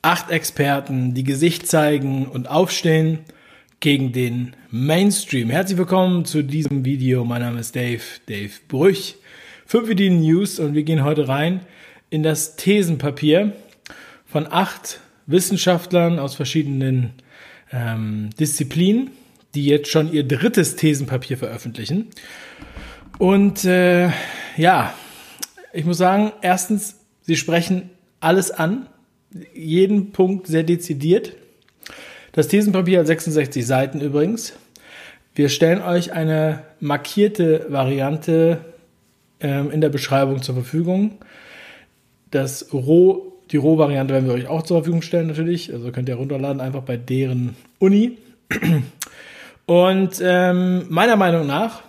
Acht Experten, die Gesicht zeigen und aufstehen gegen den Mainstream. Herzlich willkommen zu diesem Video. Mein Name ist Dave, Dave Brüch. Fünf Ideen News und wir gehen heute rein in das Thesenpapier von acht Wissenschaftlern aus verschiedenen ähm, Disziplinen, die jetzt schon ihr drittes Thesenpapier veröffentlichen. Und äh, ja, ich muss sagen, erstens, sie sprechen alles an, jeden Punkt sehr dezidiert. Das Thesenpapier hat 66 Seiten übrigens. Wir stellen euch eine markierte Variante ähm, in der Beschreibung zur Verfügung. Das Roh, die Rohvariante werden wir euch auch zur Verfügung stellen natürlich. Also könnt ihr runterladen einfach bei deren Uni. Und ähm, meiner Meinung nach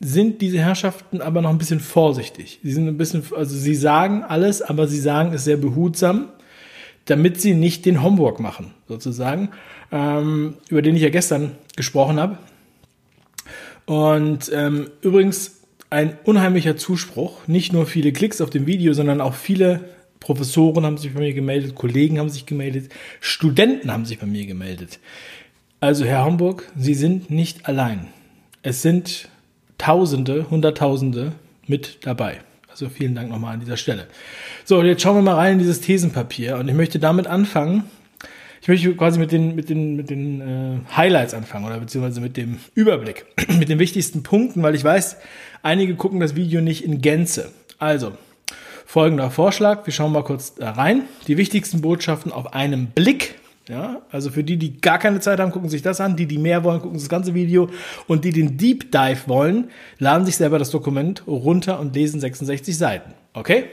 sind diese Herrschaften aber noch ein bisschen vorsichtig. Sie sind ein bisschen, also sie sagen alles, aber sie sagen es sehr behutsam, damit sie nicht den Homework machen, sozusagen, ähm, über den ich ja gestern gesprochen habe. Und ähm, übrigens ein unheimlicher Zuspruch, nicht nur viele Klicks auf dem Video, sondern auch viele Professoren haben sich bei mir gemeldet, Kollegen haben sich gemeldet, Studenten haben sich bei mir gemeldet. Also Herr Homburg, Sie sind nicht allein. Es sind Tausende, Hunderttausende mit dabei. Also vielen Dank nochmal an dieser Stelle. So, jetzt schauen wir mal rein in dieses Thesenpapier und ich möchte damit anfangen. Ich möchte quasi mit den, mit den, mit den äh, Highlights anfangen oder beziehungsweise mit dem Überblick, mit den wichtigsten Punkten, weil ich weiß, einige gucken das Video nicht in Gänze. Also, folgender Vorschlag. Wir schauen mal kurz da rein. Die wichtigsten Botschaften auf einen Blick. Ja, also für die, die gar keine Zeit haben, gucken sich das an. Die, die mehr wollen, gucken das ganze Video. Und die den Deep Dive wollen, laden sich selber das Dokument runter und lesen 66 Seiten. Okay?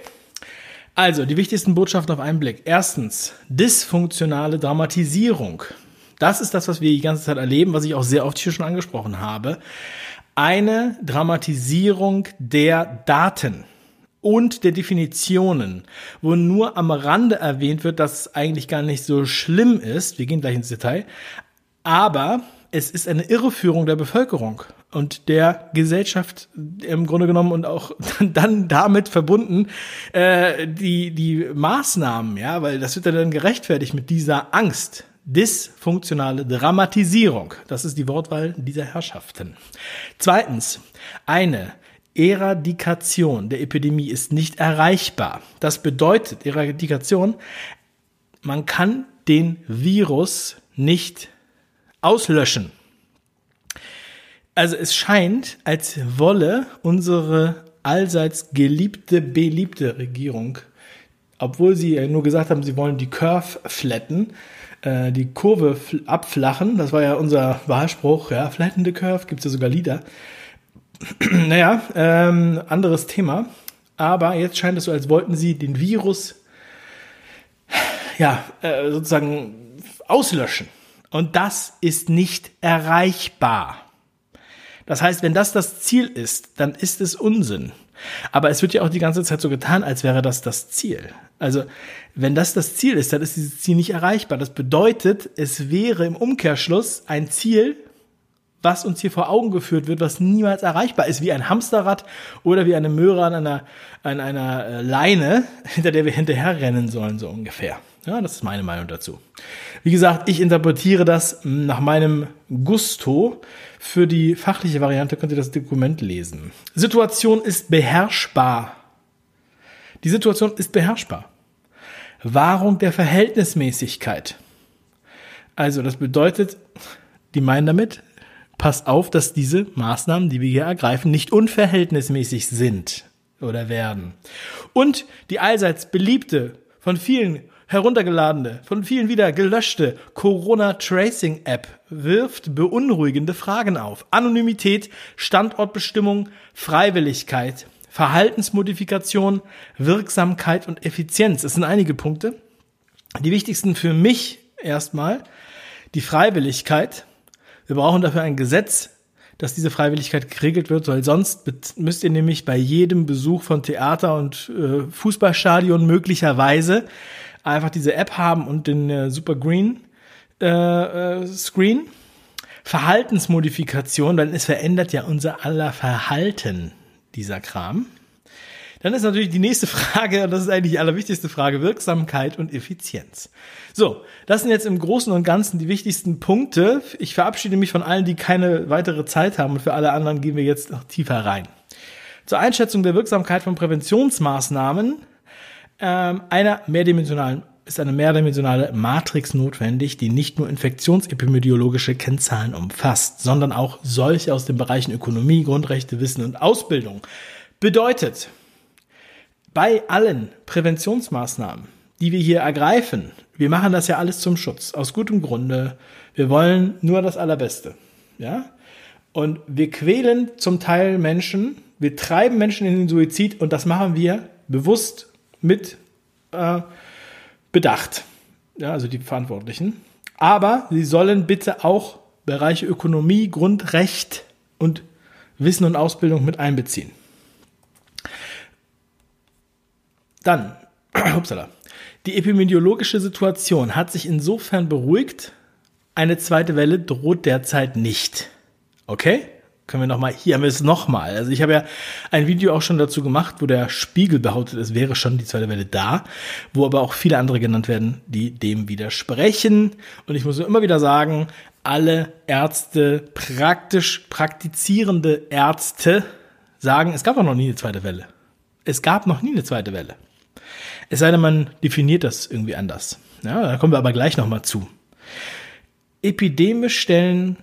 Also, die wichtigsten Botschaften auf einen Blick. Erstens, dysfunktionale Dramatisierung. Das ist das, was wir die ganze Zeit erleben, was ich auch sehr oft hier schon angesprochen habe. Eine Dramatisierung der Daten und der Definitionen, wo nur am Rande erwähnt wird, dass es eigentlich gar nicht so schlimm ist. Wir gehen gleich ins Detail. Aber es ist eine Irreführung der Bevölkerung und der Gesellschaft im Grunde genommen und auch dann damit verbunden äh, die die Maßnahmen, ja, weil das wird dann gerechtfertigt mit dieser Angst. Dysfunktionale Dramatisierung. Das ist die Wortwahl dieser Herrschaften. Zweitens, eine Eradikation der Epidemie ist nicht erreichbar. Das bedeutet, Eradikation, man kann den Virus nicht auslöschen. Also es scheint, als wolle unsere allseits geliebte, beliebte Regierung, obwohl sie nur gesagt haben, sie wollen die Curve flatten, äh, die Kurve abflachen, das war ja unser Wahlspruch, ja, flatten curve, gibt es ja sogar Lieder, naja, ähm, anderes Thema. Aber jetzt scheint es so, als wollten sie den Virus ja, äh, sozusagen auslöschen. Und das ist nicht erreichbar. Das heißt, wenn das das Ziel ist, dann ist es Unsinn. Aber es wird ja auch die ganze Zeit so getan, als wäre das das Ziel. Also, wenn das das Ziel ist, dann ist dieses Ziel nicht erreichbar. Das bedeutet, es wäre im Umkehrschluss ein Ziel, was uns hier vor Augen geführt wird, was niemals erreichbar ist, wie ein Hamsterrad oder wie eine Möhre an einer, an einer äh, Leine, hinter der wir hinterherrennen sollen, so ungefähr. Ja, das ist meine Meinung dazu. Wie gesagt, ich interpretiere das nach meinem Gusto. Für die fachliche Variante könnt ihr das Dokument lesen. Situation ist beherrschbar. Die Situation ist beherrschbar. Wahrung der Verhältnismäßigkeit. Also, das bedeutet, die meinen damit, passt auf, dass diese Maßnahmen, die wir hier ergreifen, nicht unverhältnismäßig sind oder werden. Und die allseits beliebte, von vielen heruntergeladene, von vielen wieder gelöschte Corona Tracing App wirft beunruhigende Fragen auf. Anonymität, Standortbestimmung, Freiwilligkeit, Verhaltensmodifikation, Wirksamkeit und Effizienz. Das sind einige Punkte. Die wichtigsten für mich erstmal die Freiwilligkeit, wir brauchen dafür ein Gesetz, dass diese Freiwilligkeit geregelt wird, weil sonst müsst ihr nämlich bei jedem Besuch von Theater und äh, Fußballstadion möglicherweise einfach diese App haben und den äh, Super Green äh, äh, Screen. Verhaltensmodifikation, denn es verändert ja unser aller Verhalten, dieser Kram. Dann ist natürlich die nächste Frage, und das ist eigentlich die allerwichtigste Frage, Wirksamkeit und Effizienz. So, das sind jetzt im Großen und Ganzen die wichtigsten Punkte. Ich verabschiede mich von allen, die keine weitere Zeit haben und für alle anderen gehen wir jetzt noch tiefer rein. Zur Einschätzung der Wirksamkeit von Präventionsmaßnahmen ähm, einer mehrdimensionalen ist eine mehrdimensionale Matrix notwendig, die nicht nur infektionsepidemiologische Kennzahlen umfasst, sondern auch solche aus den Bereichen Ökonomie, Grundrechte, Wissen und Ausbildung. Bedeutet, bei allen Präventionsmaßnahmen, die wir hier ergreifen, wir machen das ja alles zum Schutz, aus gutem Grunde. Wir wollen nur das Allerbeste. Ja? Und wir quälen zum Teil Menschen, wir treiben Menschen in den Suizid und das machen wir bewusst mit äh, Bedacht. Ja, also die Verantwortlichen. Aber sie sollen bitte auch Bereiche Ökonomie, Grundrecht und Wissen und Ausbildung mit einbeziehen. Dann, upsala, die epidemiologische Situation hat sich insofern beruhigt, eine zweite Welle droht derzeit nicht. Okay? Können wir nochmal, hier haben wir es nochmal. Also ich habe ja ein Video auch schon dazu gemacht, wo der Spiegel behauptet, es wäre schon die zweite Welle da, wo aber auch viele andere genannt werden, die dem widersprechen. Und ich muss immer wieder sagen, alle Ärzte, praktisch praktizierende Ärzte sagen, es gab auch noch nie eine zweite Welle. Es gab noch nie eine zweite Welle. Es sei denn, man definiert das irgendwie anders. Ja, da kommen wir aber gleich nochmal zu. Epidemisch stellen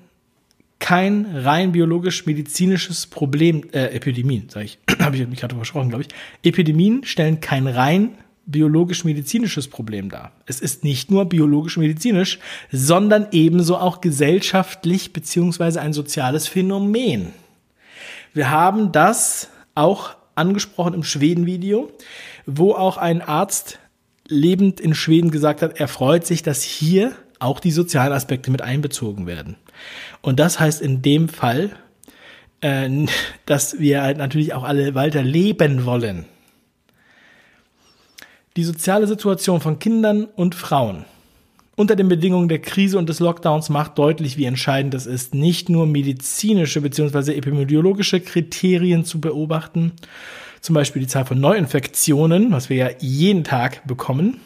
kein rein biologisch-medizinisches Problem, äh, Epidemien, sage ich, habe ich mich gerade versprochen, glaube ich. Epidemien stellen kein rein biologisch-medizinisches Problem dar. Es ist nicht nur biologisch-medizinisch, sondern ebenso auch gesellschaftlich beziehungsweise ein soziales Phänomen. Wir haben das auch angesprochen im Schweden-Video wo auch ein Arzt lebend in Schweden gesagt hat, er freut sich, dass hier auch die sozialen Aspekte mit einbezogen werden. Und das heißt in dem Fall, äh, dass wir halt natürlich auch alle weiter leben wollen. Die soziale Situation von Kindern und Frauen unter den Bedingungen der Krise und des Lockdowns macht deutlich, wie entscheidend es ist, nicht nur medizinische bzw. epidemiologische Kriterien zu beobachten, zum Beispiel die Zahl von Neuinfektionen, was wir ja jeden Tag bekommen,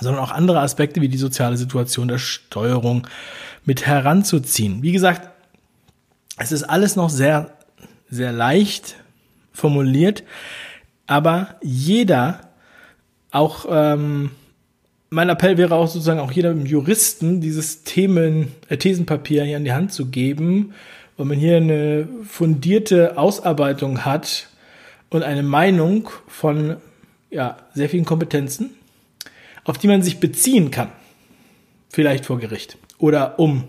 sondern auch andere Aspekte wie die soziale Situation der Steuerung mit heranzuziehen. Wie gesagt, es ist alles noch sehr, sehr leicht formuliert, aber jeder, auch ähm, mein Appell wäre auch sozusagen auch jedem Juristen dieses Themen, äh, Thesenpapier hier in die Hand zu geben, weil man hier eine fundierte Ausarbeitung hat und eine Meinung von ja, sehr vielen Kompetenzen, auf die man sich beziehen kann. Vielleicht vor Gericht. Oder um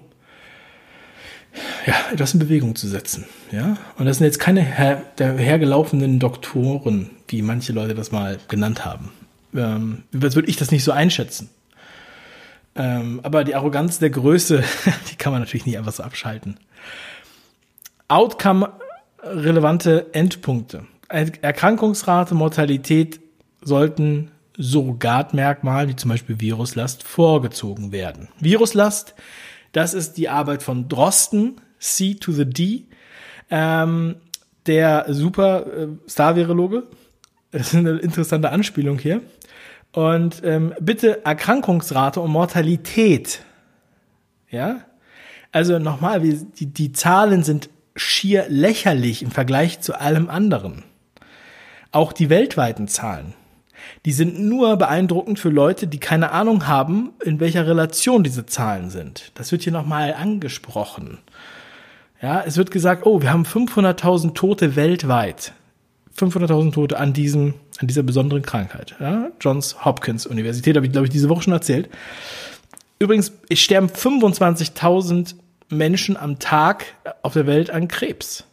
ja, etwas in Bewegung zu setzen. Ja? Und das sind jetzt keine her hergelaufenen Doktoren, wie manche Leute das mal genannt haben. Ähm, würde ich das nicht so einschätzen? Ähm, aber die Arroganz der Größe, die kann man natürlich nicht einfach so abschalten. Outcome-relevante Endpunkte. Erkrankungsrate, Mortalität sollten Surrogatmerkmalen wie zum Beispiel Viruslast vorgezogen werden. Viruslast, das ist die Arbeit von Drosten, C to the D, ähm, der super äh, Star-Virologe. Das ist eine interessante Anspielung hier. Und ähm, bitte Erkrankungsrate und Mortalität. Ja? Also nochmal, die, die Zahlen sind schier lächerlich im Vergleich zu allem anderen. Auch die weltweiten Zahlen. Die sind nur beeindruckend für Leute, die keine Ahnung haben, in welcher Relation diese Zahlen sind. Das wird hier nochmal angesprochen. Ja, es wird gesagt, oh, wir haben 500.000 Tote weltweit. 500.000 Tote an diesem, an dieser besonderen Krankheit. Ja, Johns Hopkins Universität, habe ich, glaube ich, diese Woche schon erzählt. Übrigens, es sterben 25.000 Menschen am Tag auf der Welt an Krebs.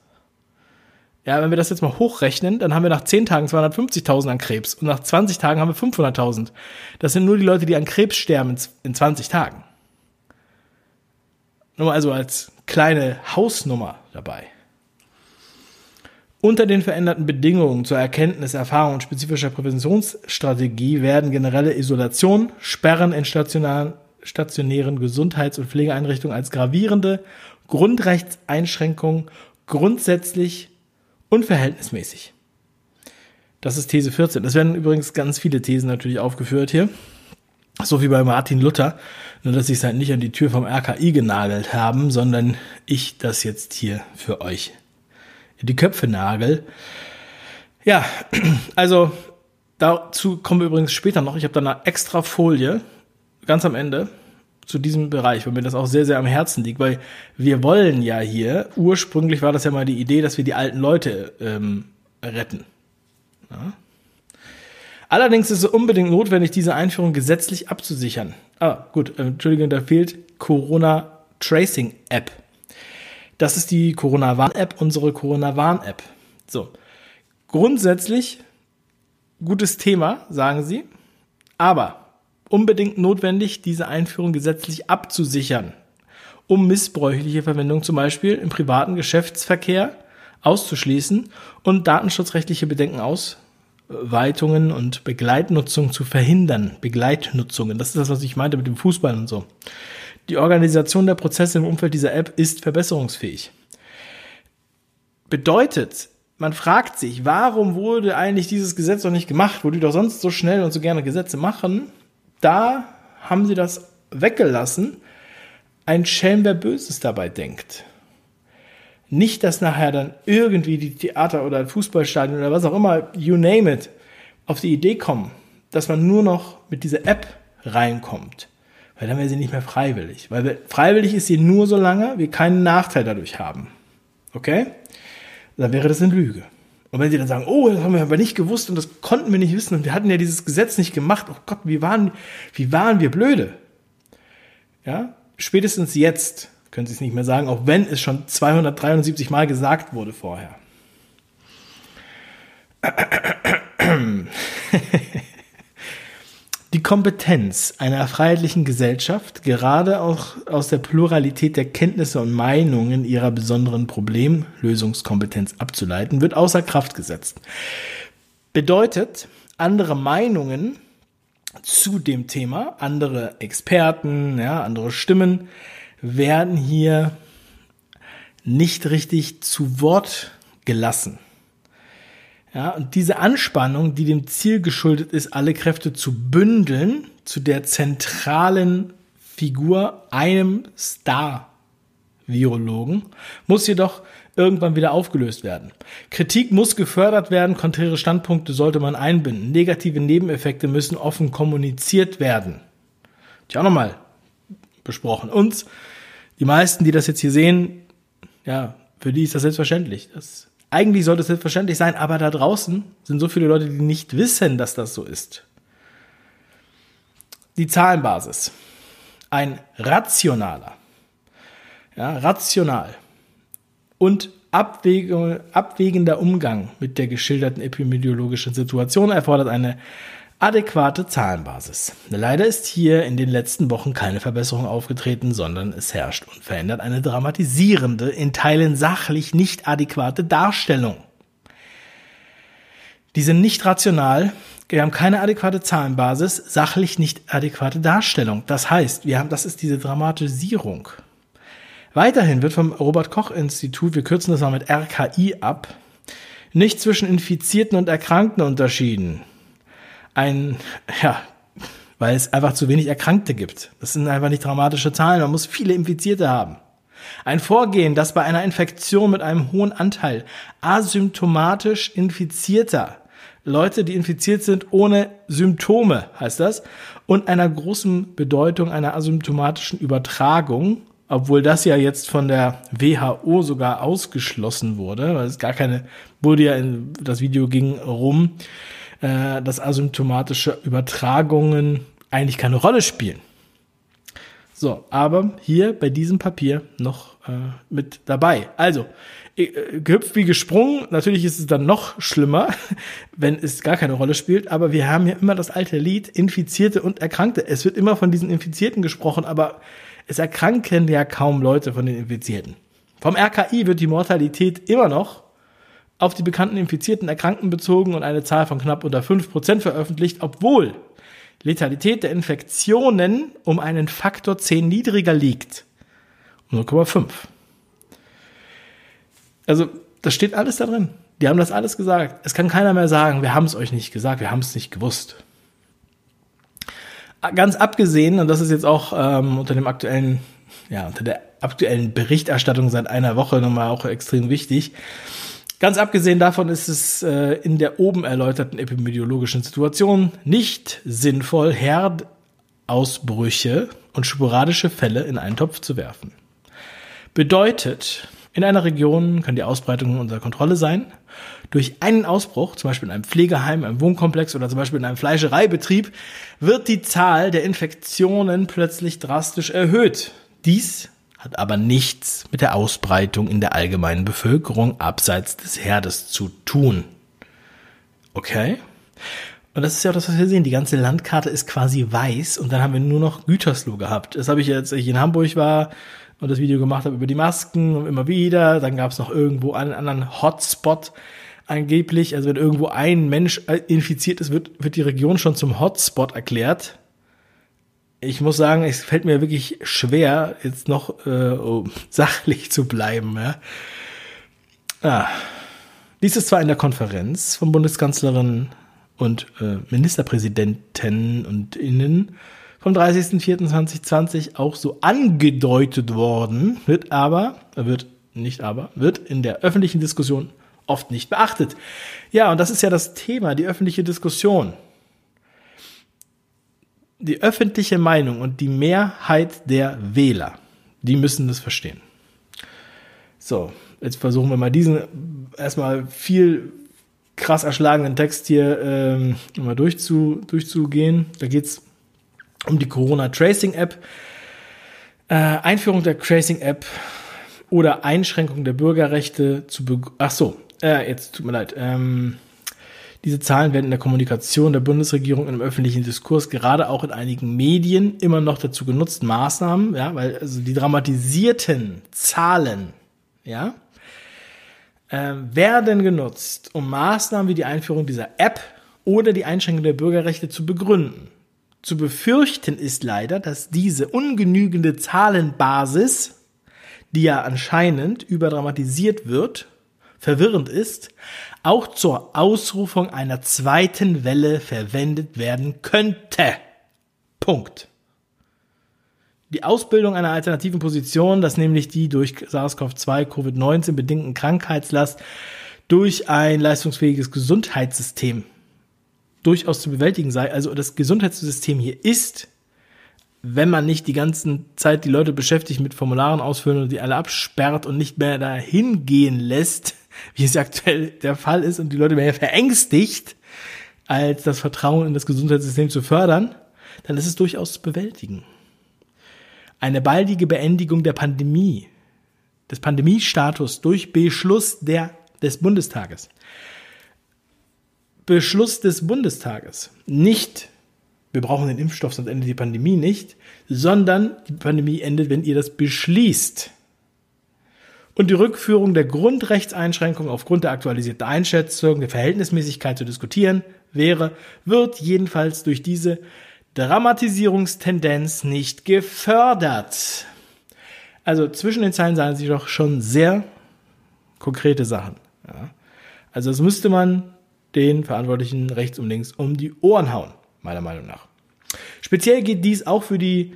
Ja, wenn wir das jetzt mal hochrechnen, dann haben wir nach 10 Tagen 250.000 an Krebs und nach 20 Tagen haben wir 500.000. Das sind nur die Leute, die an Krebs sterben in 20 Tagen. Nur also als kleine Hausnummer dabei. Unter den veränderten Bedingungen zur Erkenntnis, Erfahrung und spezifischer Präventionsstrategie werden generelle Isolation, Sperren in stationären, stationären Gesundheits- und Pflegeeinrichtungen als gravierende Grundrechtseinschränkungen grundsätzlich unverhältnismäßig. Das ist These 14. Es werden übrigens ganz viele Thesen natürlich aufgeführt hier. So wie bei Martin Luther. Nur, dass sie es halt nicht an die Tür vom RKI genagelt haben, sondern ich das jetzt hier für euch in die Köpfe nagel. Ja, also dazu kommen wir übrigens später noch. Ich habe da eine extra Folie ganz am Ende zu diesem Bereich, weil mir das auch sehr, sehr am Herzen liegt, weil wir wollen ja hier, ursprünglich war das ja mal die Idee, dass wir die alten Leute ähm, retten. Ja. Allerdings ist es unbedingt notwendig, diese Einführung gesetzlich abzusichern. Ah, gut, äh, Entschuldigung, da fehlt Corona Tracing App. Das ist die Corona Warn App, unsere Corona Warn App. So. Grundsätzlich gutes Thema, sagen sie. Aber unbedingt notwendig, diese Einführung gesetzlich abzusichern, um missbräuchliche Verwendung zum Beispiel im privaten Geschäftsverkehr auszuschließen und datenschutzrechtliche Bedenken Ausweitungen und Begleitnutzung zu verhindern. Begleitnutzungen, das ist das, was ich meinte mit dem Fußball und so. Die Organisation der Prozesse im Umfeld dieser App ist verbesserungsfähig. Bedeutet, man fragt sich, warum wurde eigentlich dieses Gesetz noch nicht gemacht, wo die doch sonst so schnell und so gerne Gesetze machen? Da haben sie das weggelassen. Ein Schelm, wer Böses dabei denkt. Nicht, dass nachher dann irgendwie die Theater oder Fußballstadien oder was auch immer, you name it, auf die Idee kommen, dass man nur noch mit dieser App reinkommt. Weil dann wäre sie nicht mehr freiwillig. Weil freiwillig ist sie nur so lange, wir keinen Nachteil dadurch haben. Okay? Dann wäre das eine Lüge. Und wenn sie dann sagen, oh, das haben wir aber nicht gewusst und das konnten wir nicht wissen und wir hatten ja dieses Gesetz nicht gemacht, oh Gott, wie waren, wie waren wir blöde? Ja, spätestens jetzt können sie es nicht mehr sagen, auch wenn es schon 273 Mal gesagt wurde vorher. Die Kompetenz einer freiheitlichen Gesellschaft, gerade auch aus der Pluralität der Kenntnisse und Meinungen ihrer besonderen Problemlösungskompetenz abzuleiten, wird außer Kraft gesetzt. Bedeutet, andere Meinungen zu dem Thema, andere Experten, ja, andere Stimmen werden hier nicht richtig zu Wort gelassen. Ja, und diese Anspannung, die dem Ziel geschuldet ist, alle Kräfte zu bündeln zu der zentralen Figur, einem Star-Virologen, muss jedoch irgendwann wieder aufgelöst werden. Kritik muss gefördert werden, konträre Standpunkte sollte man einbinden, negative Nebeneffekte müssen offen kommuniziert werden. Ich auch nochmal besprochen. Und die meisten, die das jetzt hier sehen, ja, für die ist das selbstverständlich. Das eigentlich sollte es selbstverständlich sein, aber da draußen sind so viele Leute, die nicht wissen, dass das so ist. Die Zahlenbasis. Ein rationaler, ja, rational und abwägender Umgang mit der geschilderten epidemiologischen Situation erfordert eine adäquate Zahlenbasis. Leider ist hier in den letzten Wochen keine Verbesserung aufgetreten, sondern es herrscht unverändert eine dramatisierende, in Teilen sachlich nicht adäquate Darstellung. Die sind nicht rational, wir haben keine adäquate Zahlenbasis, sachlich nicht adäquate Darstellung. Das heißt, wir haben, das ist diese Dramatisierung. Weiterhin wird vom Robert Koch Institut, wir kürzen das mal mit RKI ab, nicht zwischen Infizierten und Erkrankten unterschieden ein, ja, weil es einfach zu wenig Erkrankte gibt. Das sind einfach nicht dramatische Zahlen. Man muss viele Infizierte haben. Ein Vorgehen, das bei einer Infektion mit einem hohen Anteil asymptomatisch infizierter Leute, die infiziert sind ohne Symptome, heißt das, und einer großen Bedeutung einer asymptomatischen Übertragung, obwohl das ja jetzt von der WHO sogar ausgeschlossen wurde, weil es gar keine, wurde ja in, das Video ging rum, äh, dass asymptomatische Übertragungen eigentlich keine Rolle spielen. So, aber hier bei diesem Papier noch äh, mit dabei. Also, äh, gehüpft wie gesprungen. Natürlich ist es dann noch schlimmer, wenn es gar keine Rolle spielt. Aber wir haben hier immer das alte Lied, Infizierte und Erkrankte. Es wird immer von diesen Infizierten gesprochen, aber es erkranken ja kaum Leute von den Infizierten. Vom RKI wird die Mortalität immer noch auf die bekannten infizierten Erkrankten bezogen und eine Zahl von knapp unter 5% veröffentlicht, obwohl Letalität der Infektionen um einen Faktor 10 niedriger liegt. 0,5. Also Das steht alles da drin. Die haben das alles gesagt. Es kann keiner mehr sagen, wir haben es euch nicht gesagt, wir haben es nicht gewusst. Ganz abgesehen, und das ist jetzt auch ähm, unter dem aktuellen, ja, unter der aktuellen Berichterstattung seit einer Woche nochmal auch extrem wichtig. Ganz abgesehen davon ist es äh, in der oben erläuterten epidemiologischen Situation nicht sinnvoll, Herdausbrüche und sporadische Fälle in einen Topf zu werfen. Bedeutet, in einer Region kann die Ausbreitung unter Kontrolle sein. Durch einen Ausbruch, zum Beispiel in einem Pflegeheim, einem Wohnkomplex oder zum Beispiel in einem Fleischereibetrieb, wird die Zahl der Infektionen plötzlich drastisch erhöht. Dies hat aber nichts mit der Ausbreitung in der allgemeinen Bevölkerung abseits des Herdes zu tun. Okay? Und das ist ja auch das, was wir sehen. Die ganze Landkarte ist quasi weiß und dann haben wir nur noch Gütersloh gehabt. Das habe ich jetzt, als ich in Hamburg war, und das Video gemacht habe über die Masken und immer wieder. Dann gab es noch irgendwo einen anderen Hotspot angeblich. Also wenn irgendwo ein Mensch infiziert ist, wird, wird die Region schon zum Hotspot erklärt. Ich muss sagen, es fällt mir wirklich schwer, jetzt noch äh, sachlich zu bleiben. Ja. Ah. Dies ist zwar in der Konferenz von Bundeskanzlerin und äh, Ministerpräsidenten und Innen vom 30.04.2020 auch so angedeutet worden, wird aber, wird nicht aber, wird in der öffentlichen Diskussion oft nicht beachtet. Ja, und das ist ja das Thema, die öffentliche Diskussion. Die öffentliche Meinung und die Mehrheit der Wähler, die müssen das verstehen. So, jetzt versuchen wir mal diesen erstmal viel krass erschlagenen Text hier ähm, mal durchzu, durchzugehen. Da geht's um die Corona Tracing App, äh, Einführung der Tracing App oder Einschränkung der Bürgerrechte zu. Be Ach so, äh, jetzt tut mir leid. Ähm, diese Zahlen werden in der Kommunikation der Bundesregierung im öffentlichen Diskurs, gerade auch in einigen Medien, immer noch dazu genutzt, Maßnahmen, ja, weil also die dramatisierten Zahlen, ja, äh, werden genutzt, um Maßnahmen wie die Einführung dieser App oder die Einschränkung der Bürgerrechte zu begründen. Zu befürchten ist leider, dass diese ungenügende Zahlenbasis, die ja anscheinend überdramatisiert wird, verwirrend ist, auch zur Ausrufung einer zweiten Welle verwendet werden könnte. Punkt. Die Ausbildung einer alternativen Position, dass nämlich die durch SARS-CoV-2 Covid-19 bedingten Krankheitslast durch ein leistungsfähiges Gesundheitssystem durchaus zu bewältigen sei. Also das Gesundheitssystem hier ist, wenn man nicht die ganze Zeit die Leute beschäftigt mit Formularen ausfüllen und die alle absperrt und nicht mehr dahin gehen lässt, wie es aktuell der Fall ist und die Leute mehr verängstigt, als das Vertrauen in das Gesundheitssystem zu fördern, dann ist es durchaus zu bewältigen. Eine baldige Beendigung der Pandemie, des Pandemiestatus durch Beschluss der, des Bundestages Beschluss des Bundestages. Nicht, wir brauchen den Impfstoff, sonst endet die Pandemie nicht, sondern die Pandemie endet, wenn ihr das beschließt. Und die Rückführung der Grundrechtseinschränkungen aufgrund der aktualisierten Einschätzung der Verhältnismäßigkeit zu diskutieren wäre, wird jedenfalls durch diese Dramatisierungstendenz nicht gefördert. Also zwischen den Zeilen sagen sie doch schon sehr konkrete Sachen. Ja. Also das müsste man den Verantwortlichen rechts und links um die Ohren hauen, meiner Meinung nach. Speziell geht dies auch für die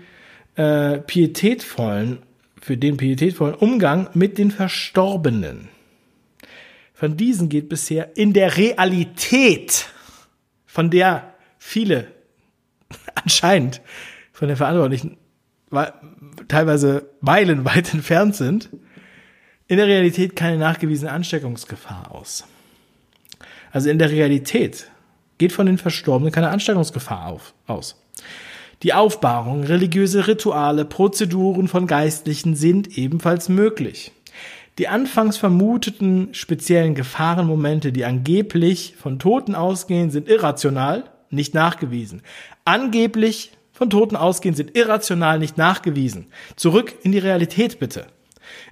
äh, pietätvollen, für den pietätvollen Umgang mit den Verstorbenen. Von diesen geht bisher in der Realität, von der viele anscheinend von den Verantwortlichen teilweise meilenweit entfernt sind, in der Realität keine nachgewiesene Ansteckungsgefahr aus. Also in der Realität geht von den Verstorbenen keine Ansteckungsgefahr auf, aus. Die Aufbahrung, religiöse Rituale, Prozeduren von Geistlichen sind ebenfalls möglich. Die anfangs vermuteten speziellen Gefahrenmomente, die angeblich von Toten ausgehen, sind irrational, nicht nachgewiesen. Angeblich von Toten ausgehen, sind irrational, nicht nachgewiesen. Zurück in die Realität bitte.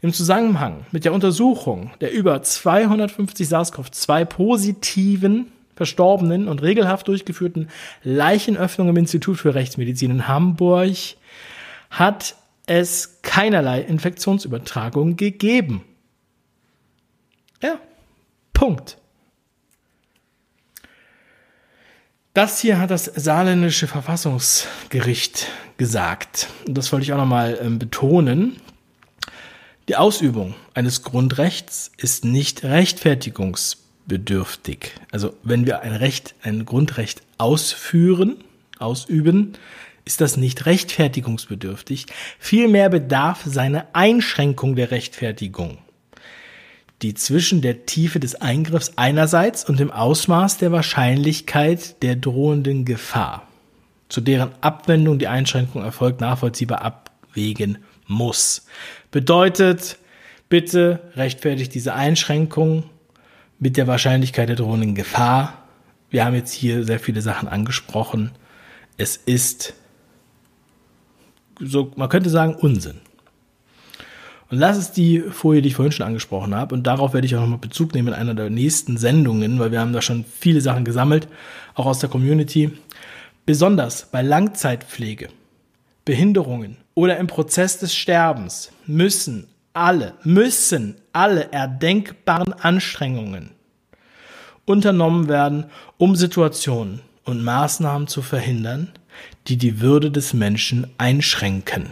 Im Zusammenhang mit der Untersuchung der über 250 SARS-CoV-2 positiven verstorbenen und regelhaft durchgeführten Leichenöffnungen im Institut für Rechtsmedizin in Hamburg hat es keinerlei Infektionsübertragung gegeben. Ja, Punkt. Das hier hat das saarländische Verfassungsgericht gesagt. Und das wollte ich auch nochmal ähm, betonen. Die Ausübung eines Grundrechts ist nicht rechtfertigungsbedürftig. Also wenn wir ein Recht, ein Grundrecht ausführen, ausüben, ist das nicht rechtfertigungsbedürftig. Vielmehr bedarf seine Einschränkung der Rechtfertigung die zwischen der Tiefe des Eingriffs einerseits und dem Ausmaß der Wahrscheinlichkeit der drohenden Gefahr, zu deren Abwendung die Einschränkung erfolgt, nachvollziehbar abwägen muss. Bedeutet, bitte rechtfertigt diese Einschränkung mit der Wahrscheinlichkeit der drohenden Gefahr. Wir haben jetzt hier sehr viele Sachen angesprochen. Es ist, so, man könnte sagen, Unsinn. Und das ist die Folie, die ich vorhin schon angesprochen habe. Und darauf werde ich auch nochmal Bezug nehmen in einer der nächsten Sendungen, weil wir haben da schon viele Sachen gesammelt, auch aus der Community. Besonders bei Langzeitpflege, Behinderungen oder im Prozess des Sterbens müssen alle, müssen alle erdenkbaren Anstrengungen unternommen werden, um Situationen und Maßnahmen zu verhindern, die die Würde des Menschen einschränken.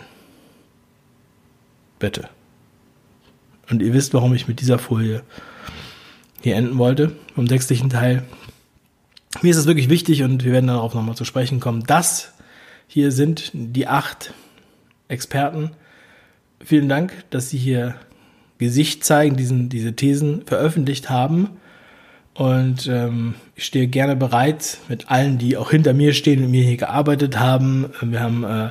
Bitte. Und ihr wisst, warum ich mit dieser Folie hier enden wollte, vom textlichen Teil. Mir ist es wirklich wichtig und wir werden darauf nochmal zu sprechen kommen. Das hier sind die acht Experten. Vielen Dank, dass Sie hier Gesicht zeigen, diesen, diese Thesen veröffentlicht haben. Und ähm, ich stehe gerne bereit mit allen, die auch hinter mir stehen und mir hier gearbeitet haben. Wir haben äh,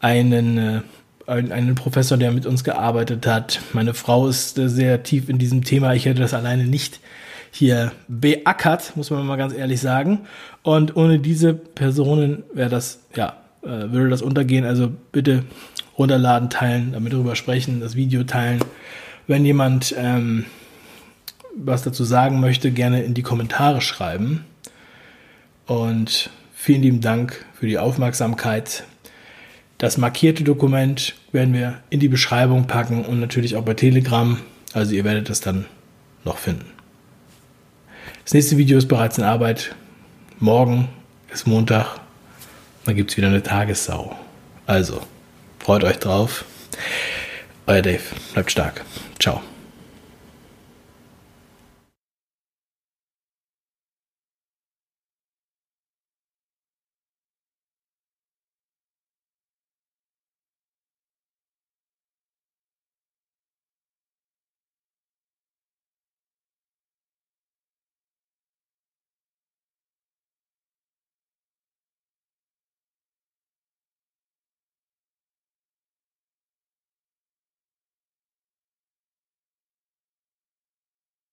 einen äh, einen Professor, der mit uns gearbeitet hat. Meine Frau ist äh, sehr tief in diesem Thema. Ich hätte das alleine nicht hier beackert, muss man mal ganz ehrlich sagen. Und ohne diese Personen wäre das, ja, äh, würde das untergehen. Also bitte runterladen, teilen, damit darüber sprechen, das Video teilen. Wenn jemand ähm, was dazu sagen möchte, gerne in die Kommentare schreiben. Und vielen lieben Dank für die Aufmerksamkeit. Das markierte Dokument werden wir in die Beschreibung packen und natürlich auch bei Telegram. Also ihr werdet das dann noch finden. Das nächste Video ist bereits in Arbeit. Morgen ist Montag. Dann gibt es wieder eine Tagessau. Also, freut euch drauf. Euer Dave. Bleibt stark. Ciao.